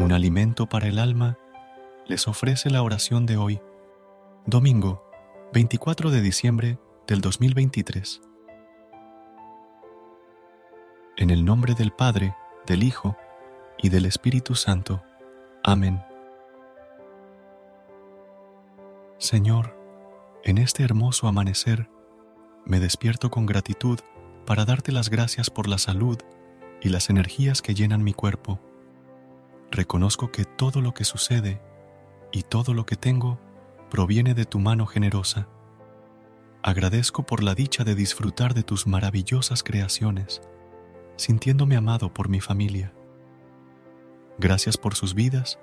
un alimento para el alma, les ofrece la oración de hoy, domingo 24 de diciembre del 2023. En el nombre del Padre, del Hijo y del Espíritu Santo. Amén. Señor, en este hermoso amanecer, me despierto con gratitud para darte las gracias por la salud y las energías que llenan mi cuerpo. Reconozco que todo lo que sucede y todo lo que tengo proviene de tu mano generosa. Agradezco por la dicha de disfrutar de tus maravillosas creaciones, sintiéndome amado por mi familia. Gracias por sus vidas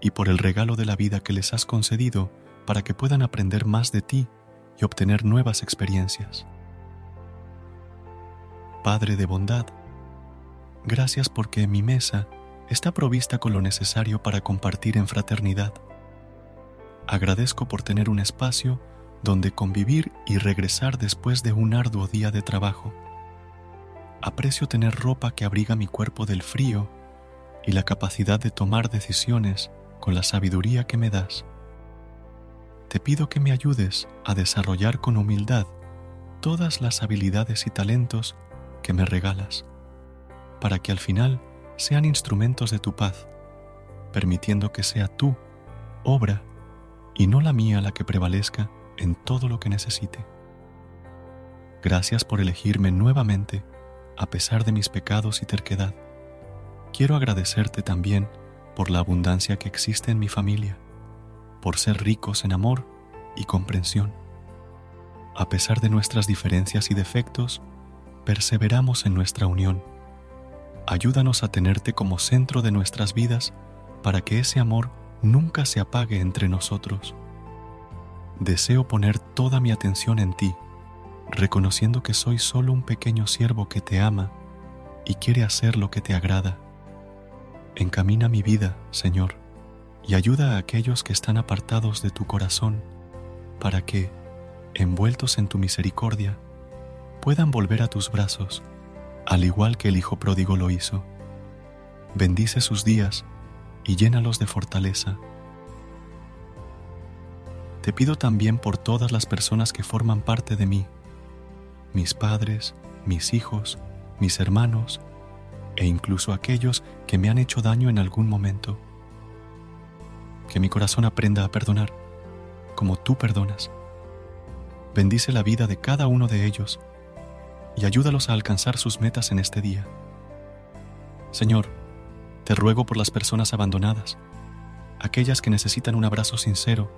y por el regalo de la vida que les has concedido para que puedan aprender más de ti y obtener nuevas experiencias. Padre de bondad, gracias porque mi mesa está provista con lo necesario para compartir en fraternidad. Agradezco por tener un espacio donde convivir y regresar después de un arduo día de trabajo. Aprecio tener ropa que abriga mi cuerpo del frío y la capacidad de tomar decisiones con la sabiduría que me das te pido que me ayudes a desarrollar con humildad todas las habilidades y talentos que me regalas, para que al final sean instrumentos de tu paz, permitiendo que sea tu obra y no la mía la que prevalezca en todo lo que necesite. Gracias por elegirme nuevamente a pesar de mis pecados y terquedad. Quiero agradecerte también por la abundancia que existe en mi familia por ser ricos en amor y comprensión. A pesar de nuestras diferencias y defectos, perseveramos en nuestra unión. Ayúdanos a tenerte como centro de nuestras vidas para que ese amor nunca se apague entre nosotros. Deseo poner toda mi atención en ti, reconociendo que soy solo un pequeño siervo que te ama y quiere hacer lo que te agrada. Encamina mi vida, Señor y ayuda a aquellos que están apartados de tu corazón, para que, envueltos en tu misericordia, puedan volver a tus brazos, al igual que el Hijo pródigo lo hizo. Bendice sus días y llénalos de fortaleza. Te pido también por todas las personas que forman parte de mí, mis padres, mis hijos, mis hermanos e incluso aquellos que me han hecho daño en algún momento que mi corazón aprenda a perdonar, como tú perdonas. Bendice la vida de cada uno de ellos y ayúdalos a alcanzar sus metas en este día. Señor, te ruego por las personas abandonadas, aquellas que necesitan un abrazo sincero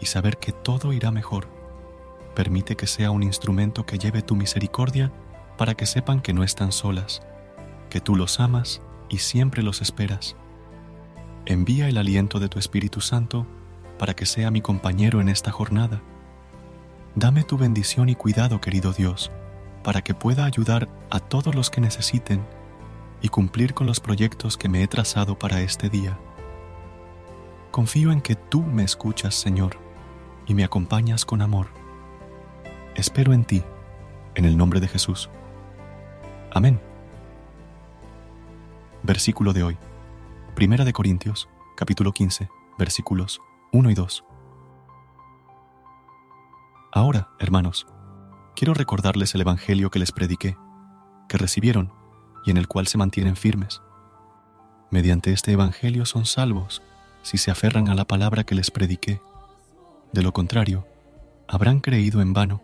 y saber que todo irá mejor. Permite que sea un instrumento que lleve tu misericordia para que sepan que no están solas, que tú los amas y siempre los esperas envía el aliento de tu Espíritu Santo para que sea mi compañero en esta jornada. Dame tu bendición y cuidado, querido Dios, para que pueda ayudar a todos los que necesiten y cumplir con los proyectos que me he trazado para este día. Confío en que tú me escuchas, Señor, y me acompañas con amor. Espero en ti, en el nombre de Jesús. Amén. Versículo de hoy. Primera de Corintios, capítulo 15, versículos 1 y 2. Ahora, hermanos, quiero recordarles el Evangelio que les prediqué, que recibieron y en el cual se mantienen firmes. Mediante este Evangelio son salvos si se aferran a la palabra que les prediqué. De lo contrario, habrán creído en vano.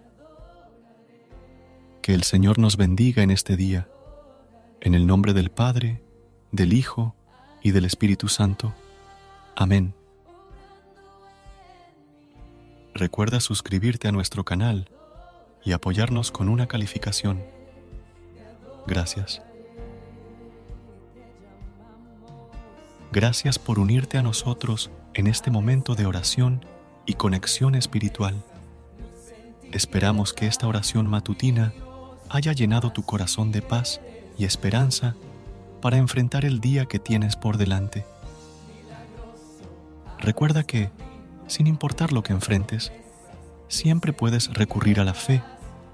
Que el Señor nos bendiga en este día, en el nombre del Padre, del Hijo y del Espíritu Santo. Amén. Recuerda suscribirte a nuestro canal y apoyarnos con una calificación. Gracias. Gracias por unirte a nosotros en este momento de oración y conexión espiritual. Esperamos que esta oración matutina haya llenado tu corazón de paz y esperanza para enfrentar el día que tienes por delante. Recuerda que, sin importar lo que enfrentes, siempre puedes recurrir a la fe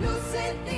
luces.